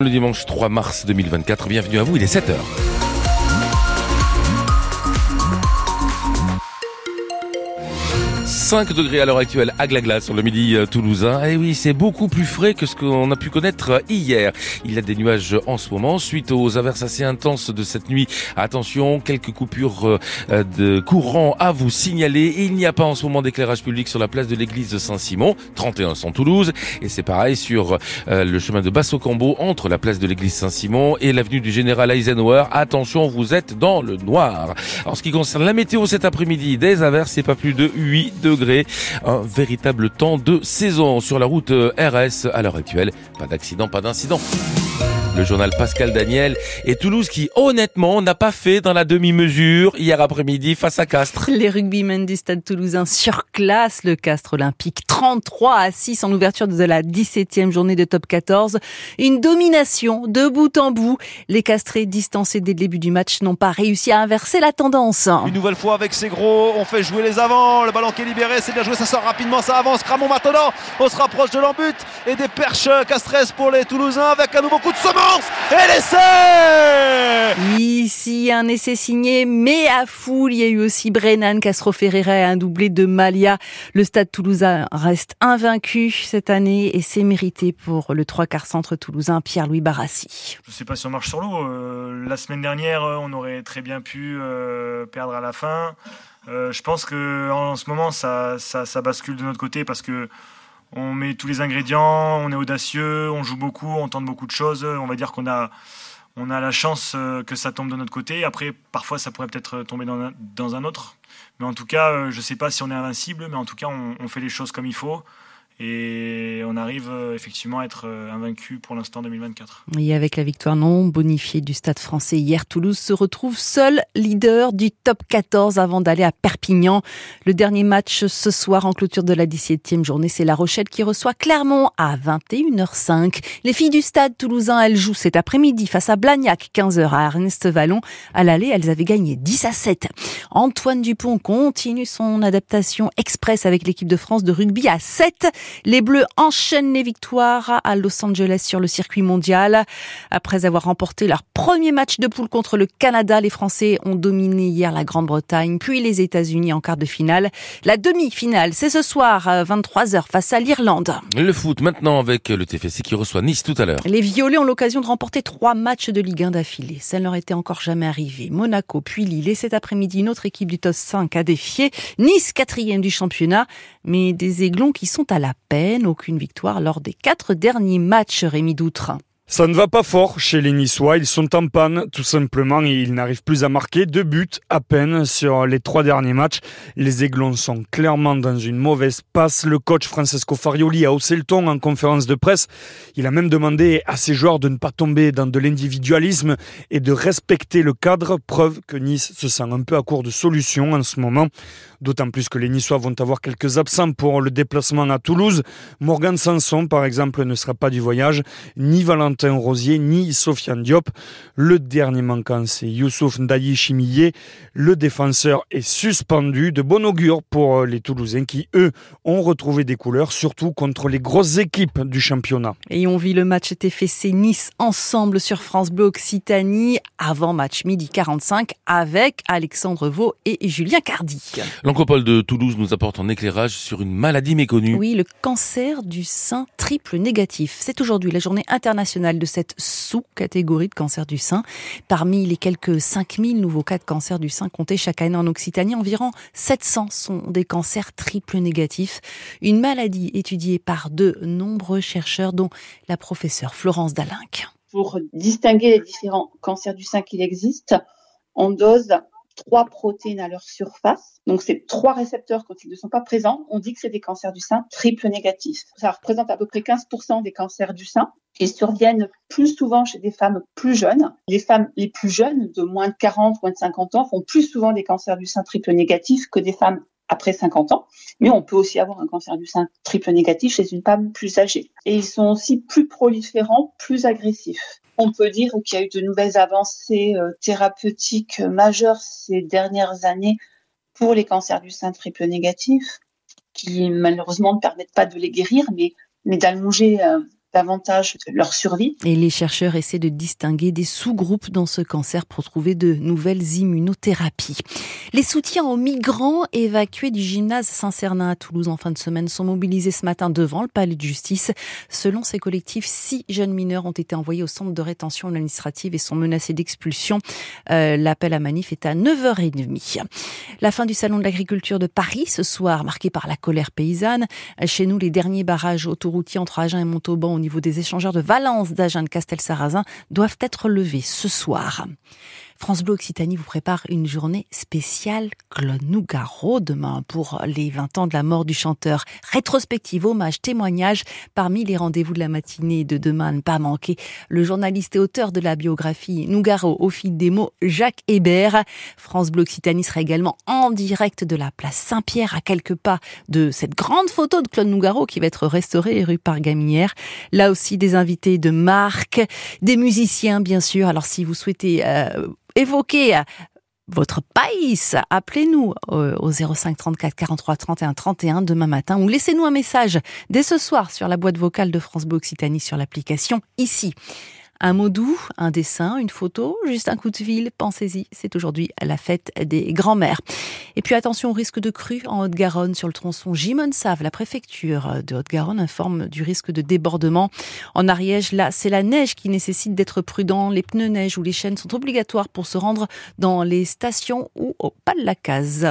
Le dimanche 3 mars 2024, bienvenue à vous, il est 7h. 5 degrés à l'heure actuelle à Glagla sur le midi euh, toulousain. Et eh oui, c'est beaucoup plus frais que ce qu'on a pu connaître euh, hier. Il y a des nuages en ce moment suite aux averses assez intenses de cette nuit. Attention, quelques coupures euh, de courant à vous signaler. Il n'y a pas en ce moment d'éclairage public sur la place de l'église Saint-Simon, 31 sans Toulouse. Et c'est pareil sur le chemin de Basso-Cambo entre la place de l'église Saint-Simon et l'avenue du Général Eisenhower. Attention, vous êtes dans le noir. En ce qui concerne la météo cet après-midi, des averses, c'est pas plus de 8 degrés un véritable temps de saison sur la route euh, RS à l'heure actuelle. Pas d'accident, pas d'incident le journal Pascal Daniel et Toulouse qui honnêtement n'a pas fait dans la demi-mesure hier après-midi face à Castres. Les rugbymen du stade toulousain surclassent le Castres olympique 33 à 6 en ouverture de la 17e journée de top 14. Une domination de bout en bout. Les Castrés distancés dès le début du match n'ont pas réussi à inverser la tendance. Une nouvelle fois avec ses gros, on fait jouer les avants, le ballon qui est libéré, c'est bien joué, ça sort rapidement, ça avance, Cramon maintenant, on se rapproche de l'embut et des perches Castres pour les Toulousains avec un nouveau coup de et l'essai Ici, un essai signé, mais à foule. Il y a eu aussi Brennan, Castro Ferreira et un doublé de Malia. Le stade toulousain reste invaincu cette année et c'est mérité pour le trois quarts centre toulousain Pierre-Louis Barassi. Je ne sais pas si on marche sur l'eau. Euh, la semaine dernière, on aurait très bien pu euh, perdre à la fin. Euh, je pense que en ce moment, ça, ça, ça bascule de notre côté parce que on met tous les ingrédients, on est audacieux, on joue beaucoup, on tente beaucoup de choses. On va dire qu'on a, on a la chance euh, que ça tombe de notre côté. Après, parfois, ça pourrait peut-être tomber dans un, autre. Mais en tout cas, euh, je ne sais pas si on est invincible, mais en tout cas, on fait les choses comme il faut et on arrive euh, effectivement à être euh, invaincu pour l'instant 2024. Et avec la victoire non bonifiée du Stade français hier, Toulouse se retrouve seul leader du top 14 avant d'aller à Perpignan. Le dernier match ce soir en clôture de la 17e journée, c'est La Rochelle qui reçoit Clermont à 21h05. Les filles du Stade toulousain, elles jouent cet après-midi face à Blagnac, 15h à Ernest Vallon. À l'aller, elles avaient gagné 10 à 7. Antoine Dupont continue son adaptation express avec l'équipe de France de rugby à 7. Les Bleus enchaînent les victoires à Los Angeles sur le circuit mondial. Après avoir remporté leur premier match de poule contre le Canada, les Français ont dominé hier la Grande-Bretagne, puis les États-Unis en quart de finale. La demi-finale, c'est ce soir à 23h face à l'Irlande. Le foot maintenant avec le TFC qui reçoit Nice tout à l'heure. Les Violets ont l'occasion de remporter trois matchs de Ligue 1 d'affilée. Ça ne leur était encore jamais arrivé. Monaco puis Lille et cet après-midi une autre équipe du TOS 5 a défié. Nice quatrième du championnat, mais des aiglons qui sont à la peine, aucune victoire lors des quatre derniers matchs, Rémi Doutre. Ça ne va pas fort chez les Niçois. Ils sont en panne, tout simplement, et ils n'arrivent plus à marquer. Deux buts à peine sur les trois derniers matchs. Les Aiglons sont clairement dans une mauvaise passe. Le coach Francesco Farioli a haussé le ton en conférence de presse. Il a même demandé à ses joueurs de ne pas tomber dans de l'individualisme et de respecter le cadre. Preuve que Nice se sent un peu à court de solutions en ce moment. D'autant plus que les Niçois vont avoir quelques absents pour le déplacement à Toulouse. Morgan Sanson, par exemple, ne sera pas du voyage, ni Valentin Rosier, ni Sofiane Diop. Le dernier manquant, c'est Youssouf Ndayi Chimillé. Le défenseur est suspendu. De bon augure pour les Toulousains qui, eux, ont retrouvé des couleurs, surtout contre les grosses équipes du championnat. Et on vit le match TFC Nice ensemble sur France Bleu Occitanie avant match midi 45 avec Alexandre Vaux et Julien Cardi. L'Ancopole de Toulouse nous apporte un éclairage sur une maladie méconnue. Oui, le cancer du sein triple négatif. C'est aujourd'hui la journée internationale de cette sous-catégorie de cancer du sein. Parmi les quelques 5000 nouveaux cas de cancer du sein comptés chaque année en Occitanie, environ 700 sont des cancers triple négatifs. Une maladie étudiée par de nombreux chercheurs, dont la professeure Florence Dalinck. Pour distinguer les différents cancers du sein qu'il existe, on dose trois protéines à leur surface. Donc, c'est trois récepteurs quand ils ne sont pas présents. On dit que c'est des cancers du sein triple négatifs. Ça représente à peu près 15% des cancers du sein et surviennent plus souvent chez des femmes plus jeunes. Les femmes les plus jeunes, de moins de 40, moins de 50 ans, font plus souvent des cancers du sein triple négatifs que des femmes après 50 ans, mais on peut aussi avoir un cancer du sein triple négatif chez une femme plus âgée. Et ils sont aussi plus proliférants, plus agressifs. On peut dire qu'il y a eu de nouvelles avancées euh, thérapeutiques majeures ces dernières années pour les cancers du sein triple négatif, qui malheureusement ne permettent pas de les guérir, mais, mais d'allonger euh, davantage leur survie. Et les chercheurs essaient de distinguer des sous-groupes dans ce cancer pour trouver de nouvelles immunothérapies. Les soutiens aux migrants évacués du gymnase Saint-Cernin à Toulouse en fin de semaine sont mobilisés ce matin devant le palais de justice. Selon ces collectifs, six jeunes mineurs ont été envoyés au centre de rétention administrative et sont menacés d'expulsion. Euh, l'appel à manif est à 9h30. La fin du salon de l'agriculture de Paris ce soir, marqué par la colère paysanne. Chez nous, les derniers barrages autoroutiers entre Agen et Montauban au niveau des échangeurs de Valence, d'Agen, de Castel-Sarrazin doivent être levés ce soir. France Bleu Occitanie vous prépare une journée spéciale Claude Nougaro demain pour les 20 ans de la mort du chanteur. Rétrospective, hommage, témoignage parmi les rendez-vous de la matinée de demain ne pas manquer. Le journaliste et auteur de la biographie Nougaro au fil des mots, Jacques Hébert. France Bleu Occitanie sera également en direct de la place Saint-Pierre à quelques pas de cette grande photo de Claude Nougaro qui va être restaurée rue Pargaminière. Là aussi des invités de marque, des musiciens bien sûr. Alors si vous souhaitez euh, évoquer euh, votre pays, appelez-nous euh, au 05 34 43 31 31 demain matin ou laissez-nous un message dès ce soir sur la boîte vocale de France Bleu Occitanie sur l'application ici. Un mot doux, un dessin, une photo, juste un coup de fil, pensez-y, c'est aujourd'hui la fête des grands-mères. Et puis attention au risque de crue en Haute-Garonne sur le tronçon Gimone-Save. La préfecture de Haute-Garonne informe du risque de débordement. En Ariège, là, c'est la neige qui nécessite d'être prudent. Les pneus neige ou les chaînes sont obligatoires pour se rendre dans les stations ou au pas de la case.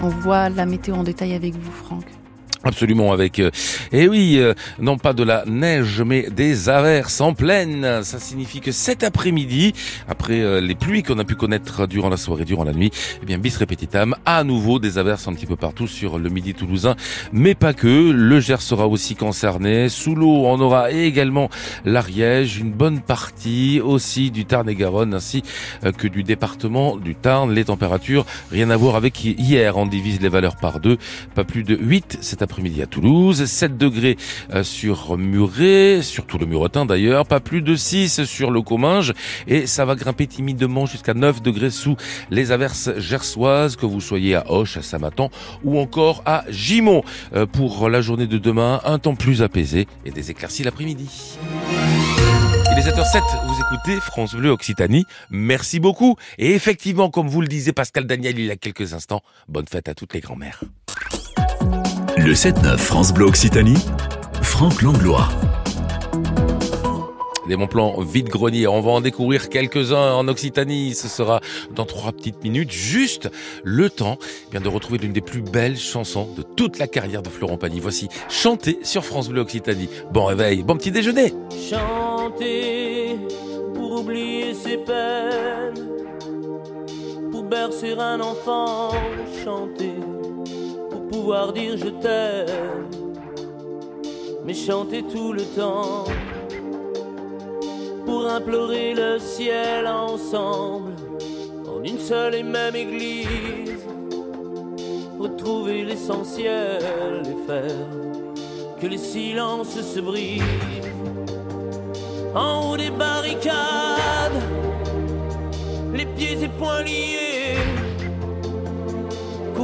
On voit la météo en détail avec vous, Franck. Absolument avec, euh, eh oui, euh, non pas de la neige, mais des averses en pleine. Ça signifie que cet après-midi, après euh, les pluies qu'on a pu connaître durant la soirée, durant la nuit, eh bien bis repetitam, à nouveau des averses un petit peu partout sur le midi toulousain, mais pas que. Le Gers sera aussi concerné. Sous l'eau, on aura également l'Ariège, une bonne partie aussi du Tarn et Garonne, ainsi que du département du Tarn. Les températures, rien à voir avec hier. On divise les valeurs par deux, pas plus de 8 cet après après-midi à Toulouse, 7 degrés euh, sur Muret, surtout le Muretin d'ailleurs, pas plus de 6 sur le Comminges et ça va grimper timidement jusqu'à 9 degrés sous les averses gersoises, que vous soyez à Hoche, à Samatan ou encore à Gimont. Euh, pour la journée de demain, un temps plus apaisé et des éclaircies l'après-midi. Il est 7h07, vous écoutez France Bleu Occitanie. Merci beaucoup. Et effectivement, comme vous le disait Pascal Daniel il y a quelques instants, bonne fête à toutes les grand-mères. Le 7-9 France Bleu Occitanie, Franck Langlois. Des bons plans vide-grenier. On va en découvrir quelques-uns en Occitanie. Ce sera dans trois petites minutes. Juste le temps eh bien de retrouver l'une des plus belles chansons de toute la carrière de Florent Pagny. Voici Chanter sur France Bleu Occitanie. Bon réveil, bon petit déjeuner. Chanter pour oublier ses peines, pour bercer un enfant. Chanter pouvoir dire je t'aime, mais chanter tout le temps pour implorer le ciel ensemble en une seule et même église, retrouver l'essentiel et faire que les silences se brisent. En haut des barricades, les pieds et poings liés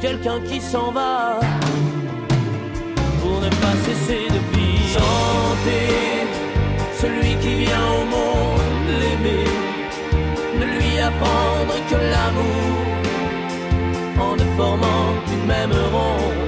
Quelqu'un qui s'en va pour ne pas cesser de vivre. Chanter celui qui vient au monde l'aimer, ne lui apprendre que l'amour en ne formant qu'une même ronde.